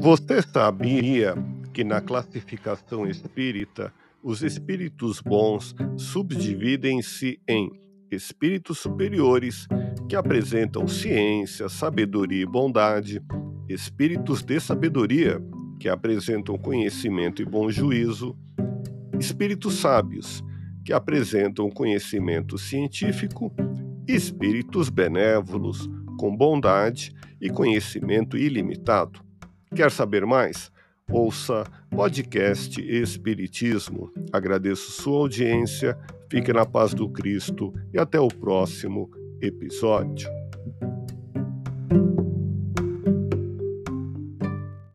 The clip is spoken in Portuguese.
Você sabia que na classificação espírita os espíritos bons subdividem-se em espíritos superiores, que apresentam ciência, sabedoria e bondade, espíritos de sabedoria, que apresentam conhecimento e bom juízo, espíritos sábios, que apresentam conhecimento científico, e espíritos benévolos, com bondade e conhecimento ilimitado. Quer saber mais? Ouça podcast Espiritismo. Agradeço sua audiência, fique na paz do Cristo e até o próximo episódio.